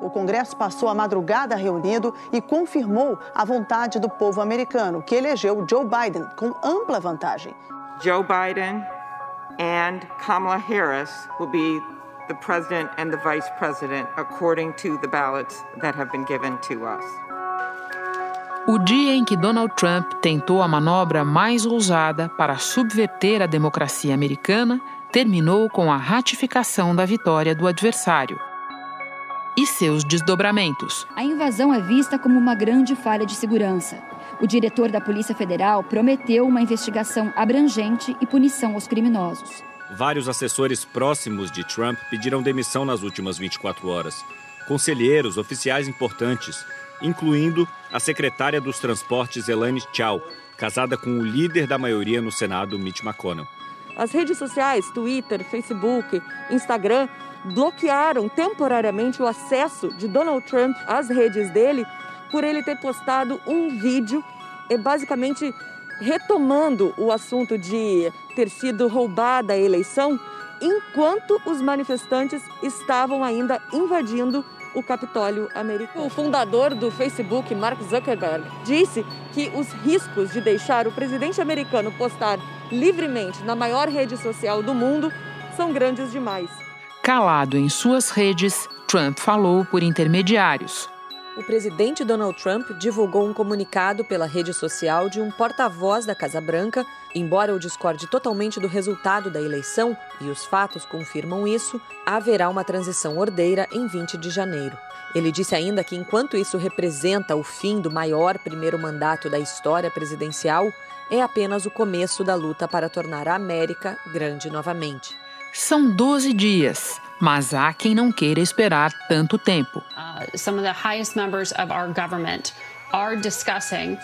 O Congresso passou a madrugada reunido e confirmou a vontade do povo americano, que elegeu Joe Biden com ampla vantagem. Joe Biden and Kamala Harris will be the president and the vice president according to the ballots that have been given to us. O dia em que Donald Trump tentou a manobra mais ousada para subverter a democracia americana terminou com a ratificação da vitória do adversário. E seus desdobramentos. A invasão é vista como uma grande falha de segurança. O diretor da Polícia Federal prometeu uma investigação abrangente e punição aos criminosos. Vários assessores próximos de Trump pediram demissão nas últimas 24 horas. Conselheiros, oficiais importantes, incluindo a secretária dos Transportes Elaine Chao, casada com o líder da maioria no Senado, Mitch McConnell. As redes sociais, Twitter, Facebook, Instagram, bloquearam temporariamente o acesso de Donald Trump às redes dele por ele ter postado um vídeo e basicamente retomando o assunto de ter sido roubada a eleição, enquanto os manifestantes estavam ainda invadindo o Capitólio americano. O fundador do Facebook, Mark Zuckerberg, disse que os riscos de deixar o presidente americano postar livremente na maior rede social do mundo são grandes demais. Calado em suas redes, Trump falou por intermediários, o presidente Donald Trump divulgou um comunicado pela rede social de um porta-voz da Casa Branca. Embora eu discorde totalmente do resultado da eleição, e os fatos confirmam isso, haverá uma transição ordeira em 20 de janeiro. Ele disse ainda que, enquanto isso representa o fim do maior primeiro mandato da história presidencial, é apenas o começo da luta para tornar a América grande novamente. São 12 dias mas há quem não queira esperar tanto tempo. Uh, some of the highest members of our government are discussing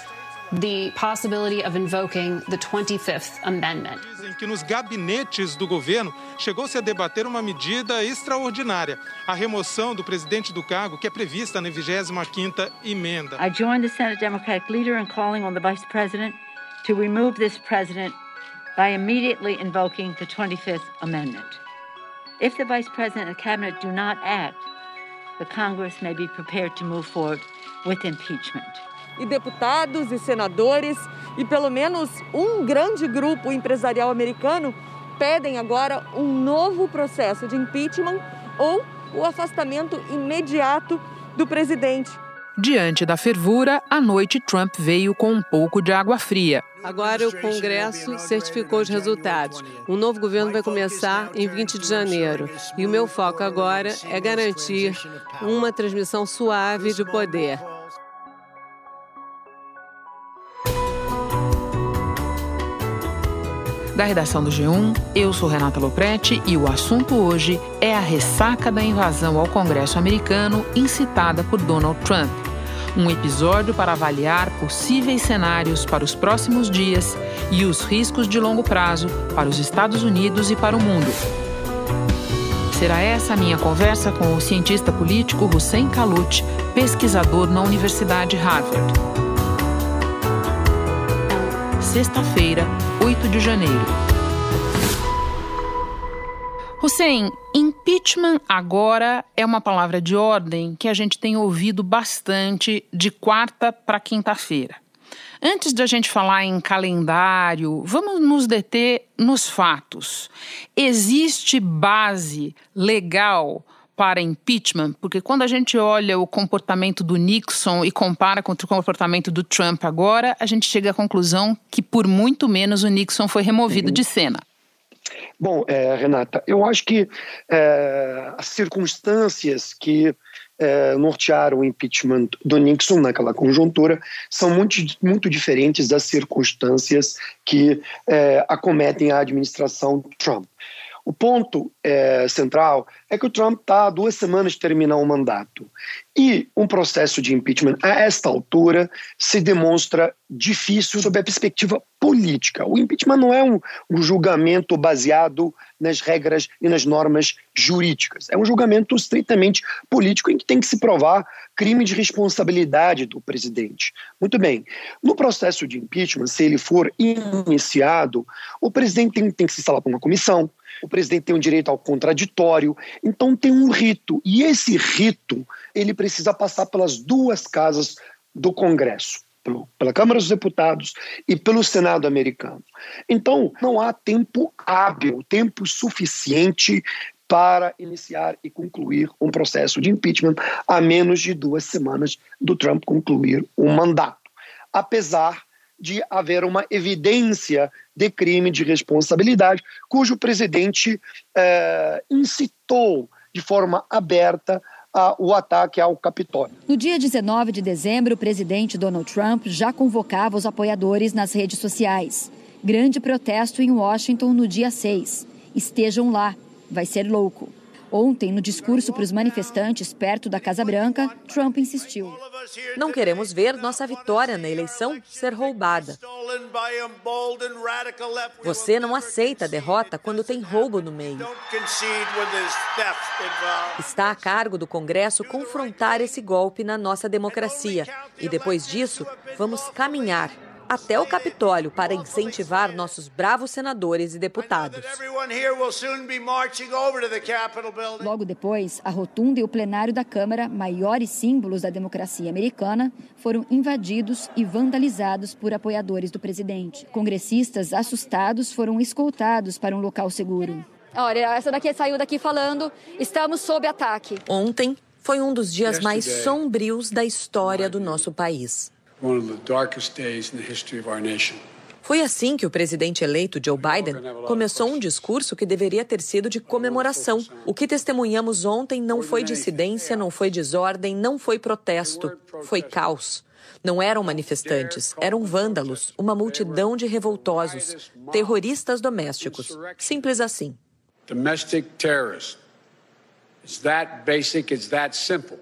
the possibility of invoking the 25th Amendment. Dizem que nos gabinetes do governo chegou-se a debater uma medida extraordinária, a remoção do presidente do cargo que é prevista na 25ª emenda. I join the Senate Democratic leader in calling on the Vice President to remove this president by immediately invoking the 25th Amendment. If the Vice President and Cabinet do not act, the Congress may be prepared to move forward with impeachment. E deputados e senadores e pelo menos um grande grupo empresarial americano pedem agora um novo processo de impeachment ou o afastamento imediato do presidente. Diante da fervura, a noite Trump veio com um pouco de água fria. Agora o Congresso certificou os resultados. Um novo governo vai começar em 20 de janeiro. E o meu foco agora é garantir uma transmissão suave de poder. Da redação do G1, eu sou Renata Loprete e o assunto hoje é a ressaca da invasão ao Congresso americano incitada por Donald Trump. Um episódio para avaliar possíveis cenários para os próximos dias e os riscos de longo prazo para os Estados Unidos e para o mundo. Será essa a minha conversa com o cientista político Hussein Kalut, pesquisador na Universidade Harvard sexta-feira, 8 de janeiro. Hussein, impeachment agora é uma palavra de ordem que a gente tem ouvido bastante de quarta para quinta-feira. Antes de a gente falar em calendário, vamos nos deter nos fatos. Existe base legal para impeachment, porque quando a gente olha o comportamento do Nixon e compara com o comportamento do Trump agora, a gente chega à conclusão que por muito menos o Nixon foi removido uhum. de cena. Bom, é, Renata, eu acho que é, as circunstâncias que é, nortearam o impeachment do Nixon naquela conjuntura são muito, muito diferentes das circunstâncias que é, acometem a administração Trump. O ponto é, central é que o Trump está há duas semanas de terminar o mandato. E um processo de impeachment a esta altura se demonstra difícil sob a perspectiva política. O impeachment não é um, um julgamento baseado nas regras e nas normas jurídicas. É um julgamento estritamente político em que tem que se provar crime de responsabilidade do presidente. Muito bem. No processo de impeachment, se ele for iniciado, o presidente tem, tem que se instalar para uma comissão o presidente tem um direito ao contraditório, então tem um rito, e esse rito ele precisa passar pelas duas casas do Congresso. Pela Câmara dos Deputados e pelo Senado americano. Então, não há tempo hábil, tempo suficiente para iniciar e concluir um processo de impeachment a menos de duas semanas do Trump concluir o mandato. Apesar de haver uma evidência de crime de responsabilidade, cujo presidente eh, incitou de forma aberta a, o ataque ao Capitólio. No dia 19 de dezembro, o presidente Donald Trump já convocava os apoiadores nas redes sociais. Grande protesto em Washington no dia 6. Estejam lá, vai ser louco. Ontem, no discurso para os manifestantes perto da Casa Branca, Trump insistiu. Não queremos ver nossa vitória na eleição ser roubada. Você não aceita a derrota quando tem roubo no meio. Está a cargo do Congresso confrontar esse golpe na nossa democracia. E depois disso, vamos caminhar até o Capitólio para incentivar nossos bravos senadores e deputados. Logo depois, a rotunda e o plenário da Câmara, maiores símbolos da democracia americana, foram invadidos e vandalizados por apoiadores do presidente. Congressistas assustados foram escoltados para um local seguro. Olha, essa daqui saiu daqui falando: estamos sob ataque. Ontem foi um dos dias mais sombrios da história do nosso país. Foi assim que o presidente eleito Joe Biden começou um discurso que deveria ter sido de comemoração. O que testemunhamos ontem não foi dissidência, não foi desordem, não foi protesto, foi caos. Não eram manifestantes, eram vândalos, uma multidão de revoltosos, terroristas domésticos. Simples assim. Domestic terrorists. It's that basic, it's that simple.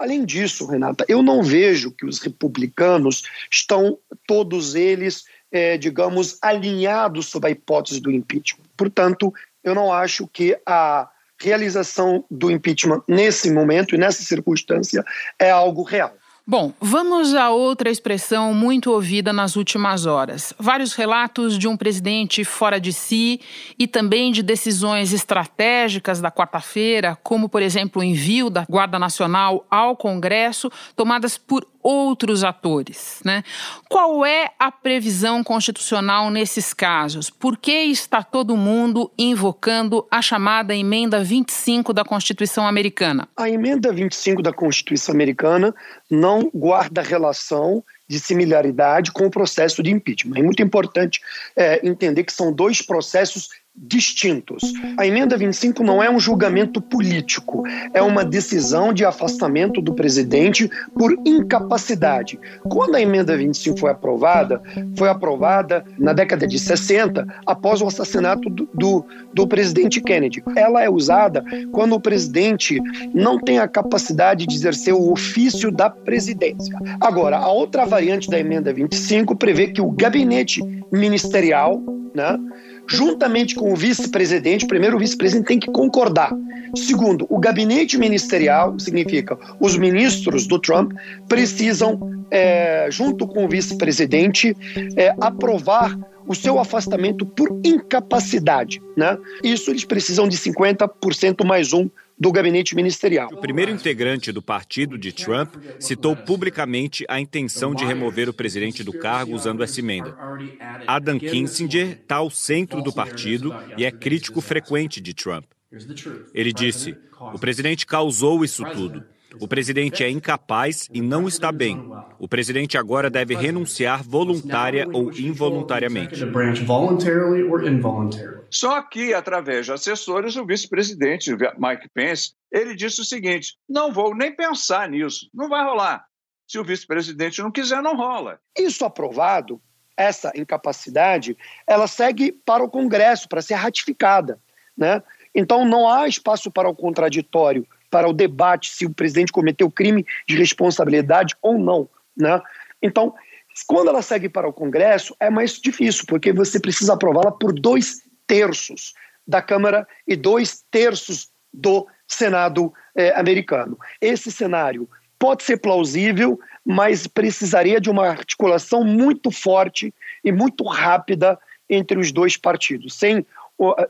Além disso, Renata, eu não vejo que os republicanos estão todos eles, é, digamos, alinhados sobre a hipótese do impeachment. Portanto, eu não acho que a realização do impeachment nesse momento e nessa circunstância é algo real. Bom, vamos a outra expressão muito ouvida nas últimas horas. Vários relatos de um presidente fora de si e também de decisões estratégicas da quarta-feira, como, por exemplo, o envio da Guarda Nacional ao Congresso, tomadas por outros atores. Né? Qual é a previsão constitucional nesses casos? Por que está todo mundo invocando a chamada emenda 25 da Constituição Americana? A emenda 25 da Constituição Americana não guarda relação de similaridade com o processo de impeachment. É muito importante é, entender que são dois processos distintos. A emenda 25 não é um julgamento político, é uma decisão de afastamento do presidente por incapacidade. Quando a emenda 25 foi aprovada, foi aprovada na década de 60, após o assassinato do, do, do presidente Kennedy. Ela é usada quando o presidente não tem a capacidade de exercer o ofício da presidência. Agora, a outra variante da emenda 25 prevê que o gabinete ministerial, né, juntamente com o vice-presidente, primeiro o vice-presidente tem que concordar. Segundo, o gabinete ministerial, significa os ministros do Trump, precisam, é, junto com o vice-presidente, é, aprovar o seu afastamento por incapacidade. Né? Isso eles precisam de 50% mais um do gabinete ministerial. O primeiro integrante do partido de Trump citou publicamente a intenção de remover o presidente do cargo usando essa emenda. Adam Kinzinger está ao centro do partido e é crítico frequente de Trump. Ele disse: o presidente causou isso tudo. O presidente é incapaz e não está bem. O presidente agora deve renunciar voluntária ou involuntariamente. Só que, através de assessores, o vice-presidente Mike Pence, ele disse o seguinte: não vou nem pensar nisso, não vai rolar. Se o vice-presidente não quiser, não rola. Isso aprovado, essa incapacidade, ela segue para o Congresso para ser ratificada, né? Então não há espaço para o contraditório para o debate se o presidente cometeu crime de responsabilidade ou não. Né? Então, quando ela segue para o Congresso, é mais difícil, porque você precisa aprová-la por dois terços da Câmara e dois terços do Senado eh, americano. Esse cenário pode ser plausível, mas precisaria de uma articulação muito forte e muito rápida entre os dois partidos. Sem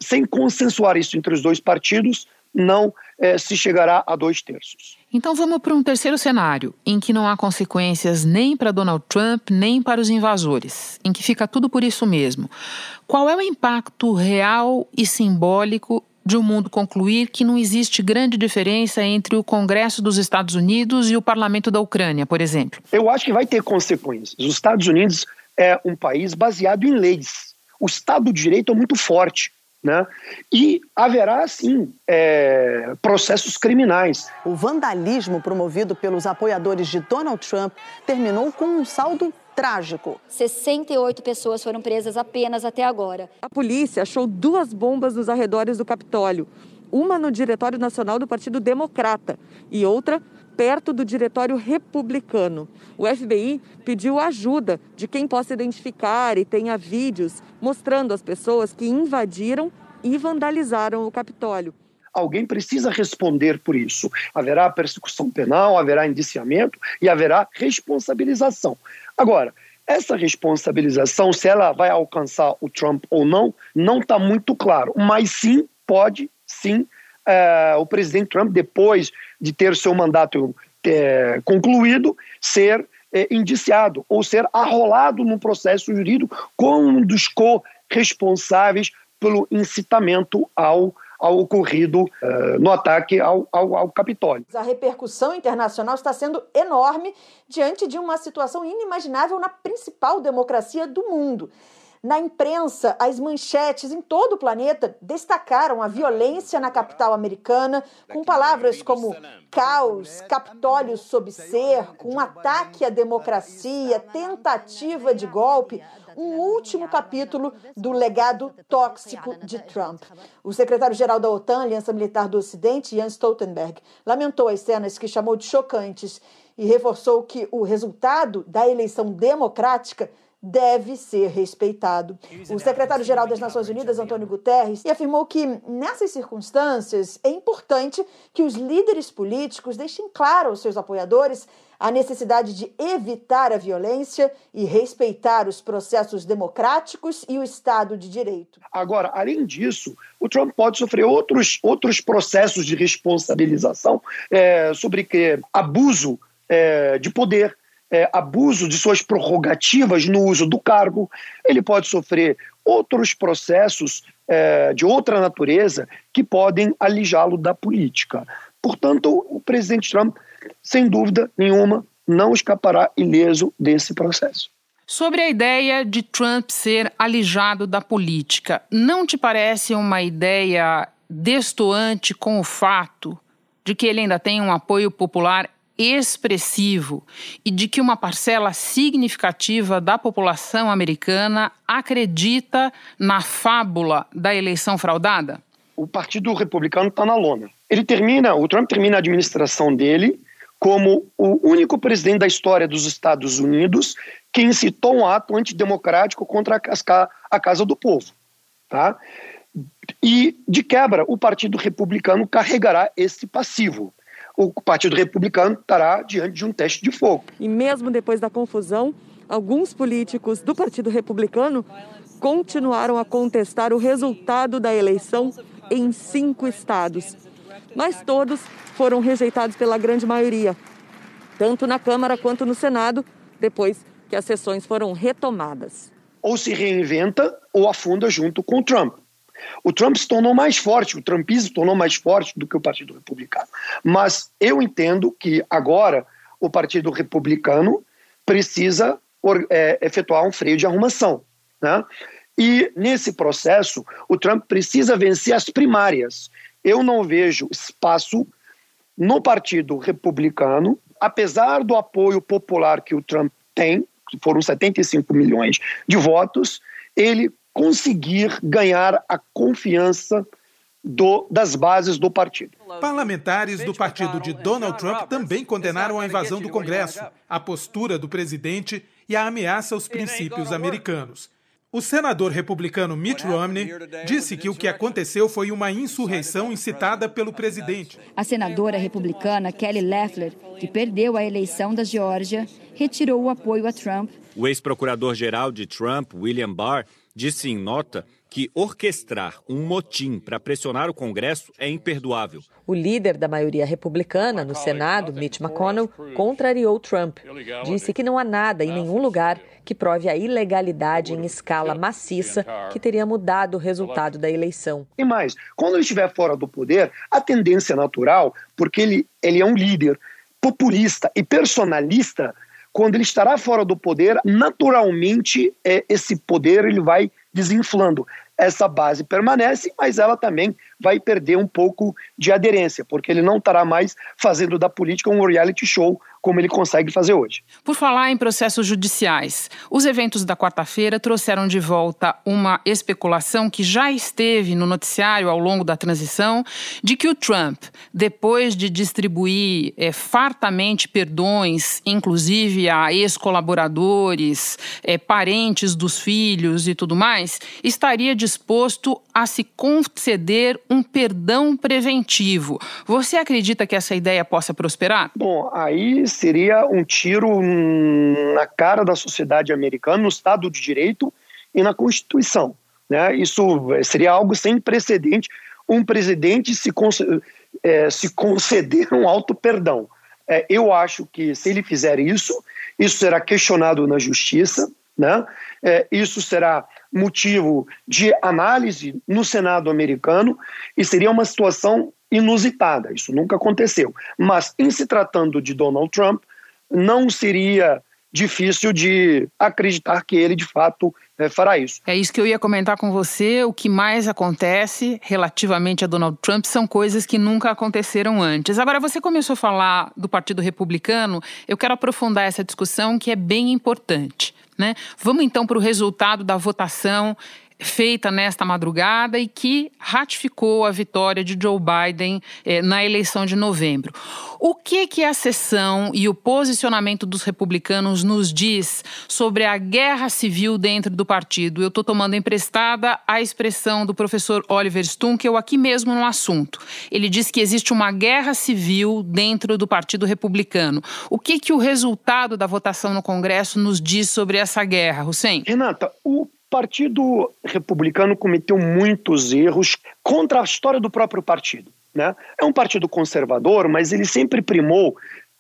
sem consensuar isso entre os dois partidos, não é, se chegará a dois terços. Então vamos para um terceiro cenário, em que não há consequências nem para Donald Trump, nem para os invasores, em que fica tudo por isso mesmo. Qual é o impacto real e simbólico de o um mundo concluir que não existe grande diferença entre o Congresso dos Estados Unidos e o Parlamento da Ucrânia, por exemplo? Eu acho que vai ter consequências. Os Estados Unidos é um país baseado em leis. O Estado de Direito é muito forte. Né? E haverá, sim, é, processos criminais. O vandalismo promovido pelos apoiadores de Donald Trump terminou com um saldo trágico. 68 pessoas foram presas apenas até agora. A polícia achou duas bombas nos arredores do Capitólio. Uma no Diretório Nacional do Partido Democrata e outra perto do Diretório Republicano. O FBI pediu ajuda de quem possa identificar e tenha vídeos mostrando as pessoas que invadiram e vandalizaram o Capitólio. Alguém precisa responder por isso. Haverá persecução penal, haverá indiciamento e haverá responsabilização. Agora, essa responsabilização, se ela vai alcançar o Trump ou não, não está muito claro. Mas sim, pode, sim, é, o presidente Trump, depois de ter seu mandato é, concluído, ser é, indiciado ou ser arrolado num processo jurídico como um dos co-responsáveis pelo incitamento ao ao ocorrido uh, no ataque ao, ao, ao, Capitólio. A repercussão internacional está sendo enorme diante de uma situação inimaginável na principal democracia do mundo. Na imprensa, as manchetes em todo o planeta destacaram a violência na capital americana, com palavras como caos, Capitólio sob cerco, um ataque à democracia, tentativa de golpe, um último capítulo do legado tóxico de Trump. O secretário-geral da OTAN, Aliança Militar do Ocidente, Jens Stoltenberg, lamentou as cenas que chamou de chocantes e reforçou que o resultado da eleição democrática deve ser respeitado. O secretário-geral das Nações Unidas, Antônio Guterres, afirmou que, nessas circunstâncias, é importante que os líderes políticos deixem claro aos seus apoiadores a necessidade de evitar a violência e respeitar os processos democráticos e o Estado de Direito. Agora, além disso, o Trump pode sofrer outros, outros processos de responsabilização é, sobre que abuso é, de poder é, abuso de suas prerrogativas no uso do cargo, ele pode sofrer outros processos é, de outra natureza que podem alijá-lo da política. Portanto, o presidente Trump, sem dúvida nenhuma, não escapará ileso desse processo. Sobre a ideia de Trump ser alijado da política, não te parece uma ideia destoante com o fato de que ele ainda tem um apoio popular expressivo e de que uma parcela significativa da população americana acredita na fábula da eleição fraudada? O Partido Republicano está na lona. Ele termina, o Trump termina a administração dele como o único presidente da história dos Estados Unidos que incitou um ato antidemocrático contra a Casa do Povo. Tá? E, de quebra, o Partido Republicano carregará esse passivo o Partido Republicano estará diante de um teste de fogo. E mesmo depois da confusão, alguns políticos do Partido Republicano continuaram a contestar o resultado da eleição em cinco estados. Mas todos foram rejeitados pela grande maioria, tanto na Câmara quanto no Senado, depois que as sessões foram retomadas. Ou se reinventa ou afunda junto com Trump. O Trump se tornou mais forte, o Trumpismo se tornou mais forte do que o Partido Republicano. Mas eu entendo que agora o Partido Republicano precisa é, efetuar um freio de arrumação. Né? E nesse processo, o Trump precisa vencer as primárias. Eu não vejo espaço no Partido Republicano, apesar do apoio popular que o Trump tem, que foram 75 milhões de votos, ele conseguir ganhar a confiança do, das bases do partido. Parlamentares do partido de Donald Trump também condenaram a invasão do Congresso, a postura do presidente e a ameaça aos princípios americanos. O senador republicano Mitt Romney disse que o que aconteceu foi uma insurreição incitada pelo presidente. A senadora republicana Kelly Loeffler, que perdeu a eleição da Geórgia, retirou o apoio a Trump. O ex-procurador-geral de Trump, William Barr, disse em nota que orquestrar um motim para pressionar o Congresso é imperdoável. O líder da maioria republicana no Senado, Mitch McConnell, contrariou Trump. Disse que não há nada em nenhum lugar que prove a ilegalidade em escala maciça que teria mudado o resultado da eleição. E mais, quando ele estiver fora do poder, a tendência natural, porque ele, ele é um líder populista e personalista, quando ele estará fora do poder, naturalmente é, esse poder ele vai desinflando. Essa base permanece, mas ela também vai perder um pouco de aderência, porque ele não estará mais fazendo da política um reality show como ele consegue fazer hoje. Por falar em processos judiciais, os eventos da quarta-feira trouxeram de volta uma especulação que já esteve no noticiário ao longo da transição de que o Trump, depois de distribuir é, fartamente perdões, inclusive a ex-colaboradores, é, parentes dos filhos e tudo mais, estaria disposto a se conceder um perdão preventivo. Você acredita que essa ideia possa prosperar? Bom, aí seria um tiro na cara da sociedade americana, no Estado de Direito e na Constituição. Né? Isso seria algo sem precedente, um presidente se, é, se conceder um alto perdão. É, eu acho que se ele fizer isso, isso será questionado na justiça, né? É, isso será motivo de análise no Senado americano e seria uma situação inusitada. Isso nunca aconteceu. Mas, em se tratando de Donald Trump, não seria difícil de acreditar que ele de fato é, fará isso. É isso que eu ia comentar com você. O que mais acontece relativamente a Donald Trump são coisas que nunca aconteceram antes. Agora, você começou a falar do Partido Republicano, eu quero aprofundar essa discussão que é bem importante. Né? Vamos então para o resultado da votação feita nesta madrugada e que ratificou a vitória de Joe Biden eh, na eleição de novembro. O que que a sessão e o posicionamento dos republicanos nos diz sobre a guerra civil dentro do partido? Eu estou tomando emprestada a expressão do professor Oliver Stunkel aqui mesmo no assunto. Ele diz que existe uma guerra civil dentro do Partido Republicano. O que que o resultado da votação no Congresso nos diz sobre essa guerra, Hussein? Renata, o Partido Republicano cometeu muitos erros contra a história do próprio partido. Né? É um partido conservador, mas ele sempre primou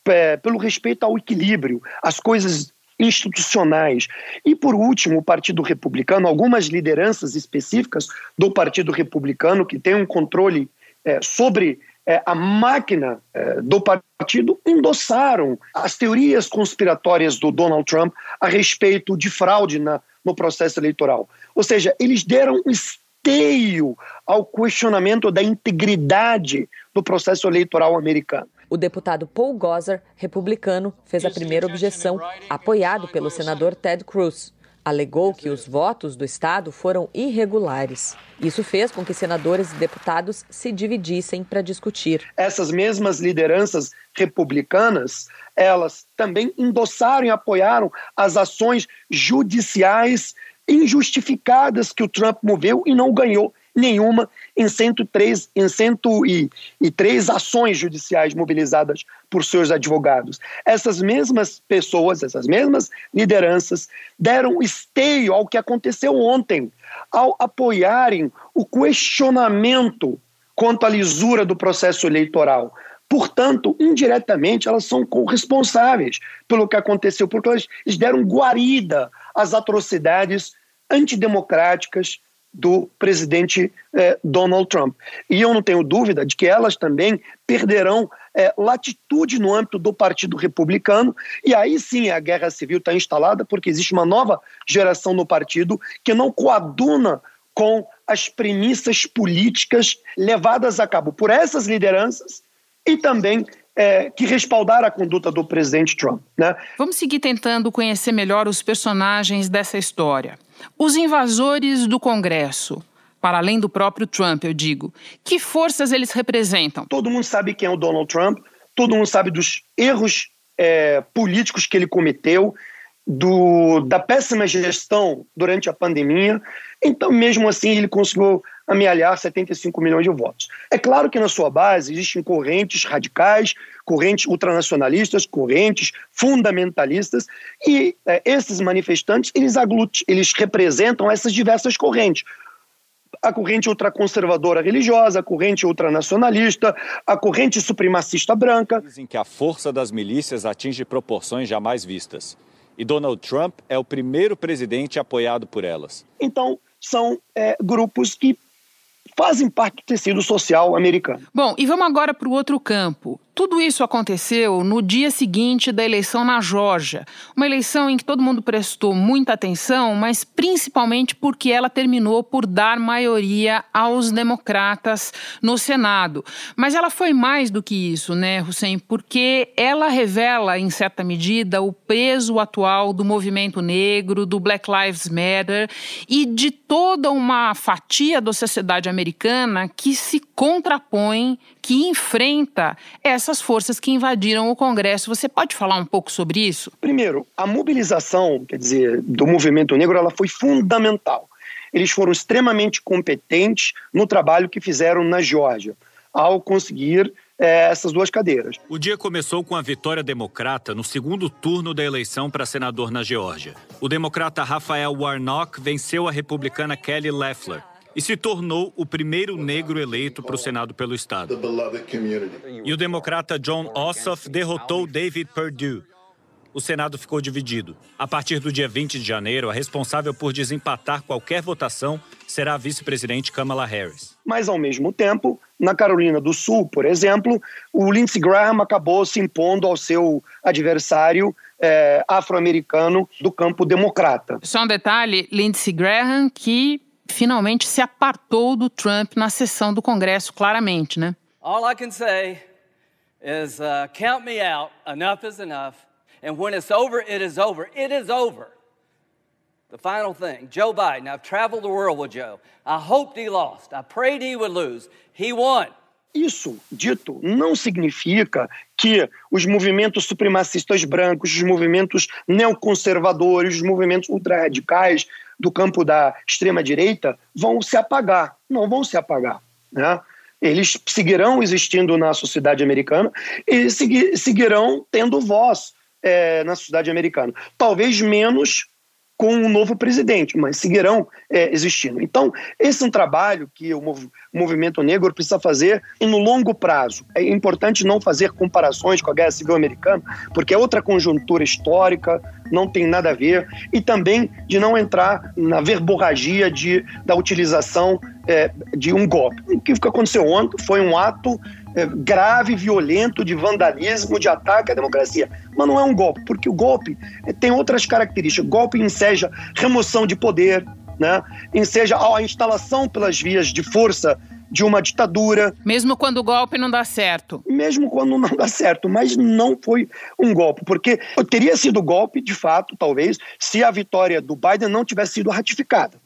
é, pelo respeito ao equilíbrio, às coisas institucionais. E, por último, o Partido Republicano, algumas lideranças específicas do Partido Republicano que têm um controle é, sobre é, a máquina é, do partido endossaram as teorias conspiratórias do Donald Trump a respeito de fraude na no processo eleitoral. Ou seja, eles deram um esteio ao questionamento da integridade do processo eleitoral americano. O deputado Paul Gosar, republicano, fez a primeira objeção, apoiado pelo senador Ted Cruz. Alegou que os votos do Estado foram irregulares. Isso fez com que senadores e deputados se dividissem para discutir. Essas mesmas lideranças republicanas, elas também endossaram e apoiaram as ações judiciais injustificadas que o Trump moveu e não ganhou nenhuma em 103, em 103 ações judiciais mobilizadas por seus advogados. Essas mesmas pessoas, essas mesmas lideranças deram esteio ao que aconteceu ontem, ao apoiarem o questionamento quanto à lisura do processo eleitoral. Portanto, indiretamente, elas são corresponsáveis pelo que aconteceu, porque elas deram guarida às atrocidades antidemocráticas do presidente eh, Donald Trump. E eu não tenho dúvida de que elas também perderão eh, latitude no âmbito do Partido Republicano, e aí sim a guerra civil está instalada, porque existe uma nova geração no partido que não coaduna com as premissas políticas levadas a cabo por essas lideranças e também é, que respaldaram a conduta do presidente Trump. Né? Vamos seguir tentando conhecer melhor os personagens dessa história. Os invasores do Congresso, para além do próprio Trump, eu digo, que forças eles representam? Todo mundo sabe quem é o Donald Trump, todo mundo sabe dos erros é, políticos que ele cometeu, do, da péssima gestão durante a pandemia. Então, mesmo assim, ele conseguiu amealhar 75 milhões de votos. É claro que na sua base existem correntes radicais, correntes ultranacionalistas, correntes fundamentalistas, e é, esses manifestantes, eles, eles representam essas diversas correntes. a corrente ultraconservadora religiosa, a corrente ultranacionalista, a corrente supremacista branca. Dizem que a força das milícias atinge proporções jamais vistas. E Donald Trump é o primeiro presidente apoiado por elas. Então, são é, grupos que fazem parte do tecido social americano. Bom, e vamos agora para o outro campo. Tudo isso aconteceu no dia seguinte da eleição na Geórgia, uma eleição em que todo mundo prestou muita atenção, mas principalmente porque ela terminou por dar maioria aos democratas no Senado. Mas ela foi mais do que isso, né, Hussein? Porque ela revela, em certa medida, o peso atual do movimento negro, do Black Lives Matter e de toda uma fatia da sociedade americana que se contrapõe, que enfrenta essa essas forças que invadiram o Congresso. Você pode falar um pouco sobre isso? Primeiro, a mobilização, quer dizer, do movimento negro, ela foi fundamental. Eles foram extremamente competentes no trabalho que fizeram na Geórgia, ao conseguir é, essas duas cadeiras. O dia começou com a vitória democrata no segundo turno da eleição para senador na Geórgia. O democrata Rafael Warnock venceu a republicana Kelly Loeffler e se tornou o primeiro negro eleito para o Senado pelo Estado. E o democrata John Ossoff derrotou David Perdue. O Senado ficou dividido. A partir do dia 20 de janeiro, a responsável por desempatar qualquer votação será a vice-presidente Kamala Harris. Mas, ao mesmo tempo, na Carolina do Sul, por exemplo, o Lindsey Graham acabou se impondo ao seu adversário é, afro-americano do campo democrata. Só um detalhe: Lindsey Graham, que finalmente se apartou do Trump na sessão do Congresso, claramente, né? All I can say is uh, count me out. Enough is enough. And when it's over, it is over. It is over. The final thing, Joe Biden. I've traveled the world with Joe. I hoped he lost. I prayed he would lose. He won. Isso dito não significa que os movimentos supremacistas brancos, os movimentos neoconservadores, os movimentos ultra-radicais do campo da extrema-direita vão se apagar. Não vão se apagar. Né? Eles seguirão existindo na sociedade americana e seguirão tendo voz é, na sociedade americana. Talvez menos com um novo presidente, mas seguirão é, existindo. Então, esse é um trabalho que o mov movimento negro precisa fazer no longo prazo. É importante não fazer comparações com a Guerra Civil Americana, porque é outra conjuntura histórica, não tem nada a ver, e também de não entrar na verborragia de, da utilização é, de um golpe. O que aconteceu ontem foi um ato é, grave, violento, de vandalismo, de ataque à democracia. Mas não é um golpe, porque o golpe é, tem outras características. O golpe enseja remoção de poder, né? enseja a instalação pelas vias de força de uma ditadura. Mesmo quando o golpe não dá certo. Mesmo quando não dá certo, mas não foi um golpe, porque teria sido golpe, de fato, talvez, se a vitória do Biden não tivesse sido ratificada.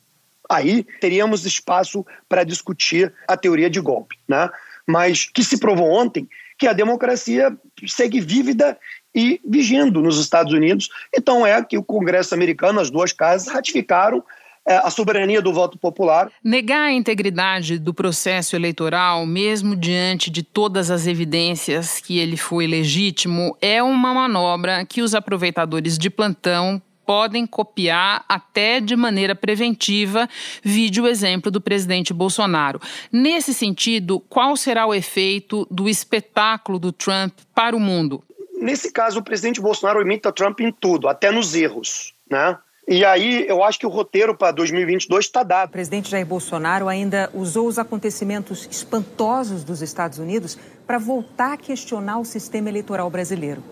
Aí teríamos espaço para discutir a teoria de golpe, né? Mas que se provou ontem que a democracia segue vívida e vigindo nos Estados Unidos. Então é que o Congresso americano, as duas casas, ratificaram é, a soberania do voto popular. Negar a integridade do processo eleitoral, mesmo diante de todas as evidências que ele foi legítimo, é uma manobra que os aproveitadores de plantão podem copiar até de maneira preventiva, vide o exemplo do presidente Bolsonaro. Nesse sentido, qual será o efeito do espetáculo do Trump para o mundo? Nesse caso, o presidente Bolsonaro imita Trump em tudo, até nos erros, né? E aí eu acho que o roteiro para 2022 está dado. O presidente Jair Bolsonaro ainda usou os acontecimentos espantosos dos Estados Unidos para voltar a questionar o sistema eleitoral brasileiro.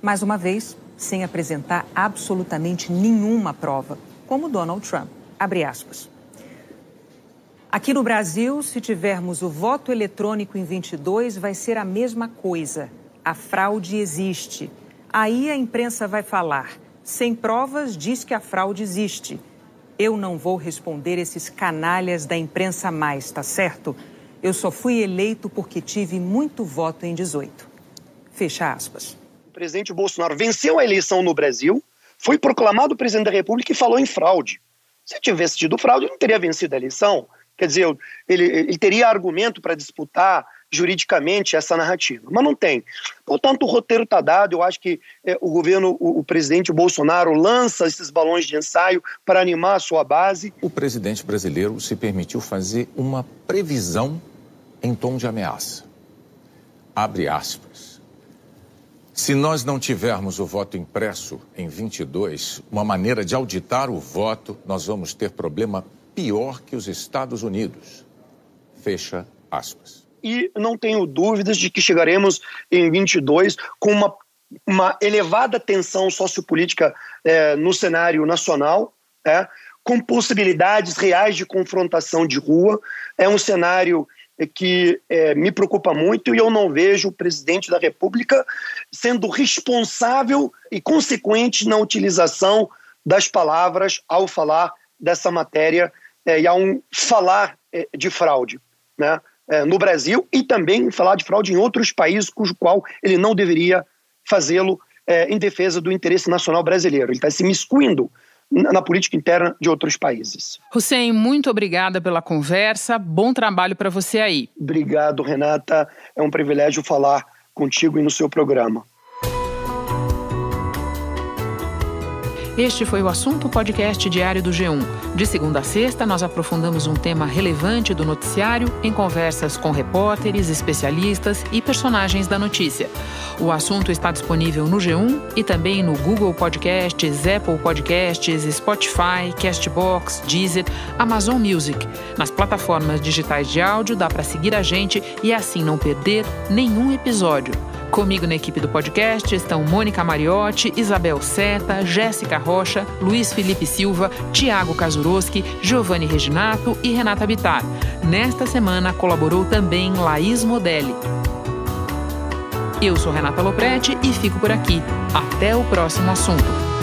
Mais uma vez, sem apresentar absolutamente nenhuma prova, como Donald Trump. Aqui no Brasil, se tivermos o voto eletrônico em 22, vai ser a mesma coisa. A fraude existe. Aí a imprensa vai falar sem provas, diz que a fraude existe. Eu não vou responder esses canalhas da imprensa mais, tá certo? Eu só fui eleito porque tive muito voto em 18. Fecha aspas. Presidente Bolsonaro venceu a eleição no Brasil, foi proclamado presidente da República e falou em fraude. Se tivesse tido fraude, não teria vencido a eleição. Quer dizer, ele, ele teria argumento para disputar juridicamente essa narrativa. Mas não tem. Portanto, o roteiro está dado. Eu acho que é, o governo, o, o, presidente Bolsonaro lança esses balões de ensaio para animar a sua base. O presidente brasileiro se permitiu fazer uma previsão em tom de ameaça. Abre aspas. Se nós não tivermos o voto impresso em 22, uma maneira de auditar o voto, nós vamos ter problema pior que os Estados Unidos. Fecha aspas. E não tenho dúvidas de que chegaremos em 22 com uma, uma elevada tensão sociopolítica é, no cenário nacional, é, com possibilidades reais de confrontação de rua. É um cenário que é, me preocupa muito e eu não vejo o presidente da República sendo responsável e consequente na utilização das palavras ao falar dessa matéria é, e ao falar é, de fraude né, é, no Brasil e também falar de fraude em outros países cujo qual ele não deveria fazê-lo é, em defesa do interesse nacional brasileiro. Ele está se miscuindo na política interna de outros países. Hussein, muito obrigada pela conversa. Bom trabalho para você aí. Obrigado, Renata. É um privilégio falar contigo e no seu programa. Este foi o assunto podcast diário do G1. De segunda a sexta, nós aprofundamos um tema relevante do noticiário em conversas com repórteres, especialistas e personagens da notícia. O assunto está disponível no G1 e também no Google Podcasts, Apple Podcasts, Spotify, Castbox, Deezer, Amazon Music. Nas plataformas digitais de áudio dá para seguir a gente e assim não perder nenhum episódio. Comigo na equipe do podcast estão Mônica Mariotti, Isabel Seta, Jéssica Rocha, Luiz Felipe Silva, Tiago Kazuroski, Giovanni Reginato e Renata Bitar. Nesta semana colaborou também Laís Modelli. Eu sou Renata Loprete e fico por aqui. Até o próximo assunto.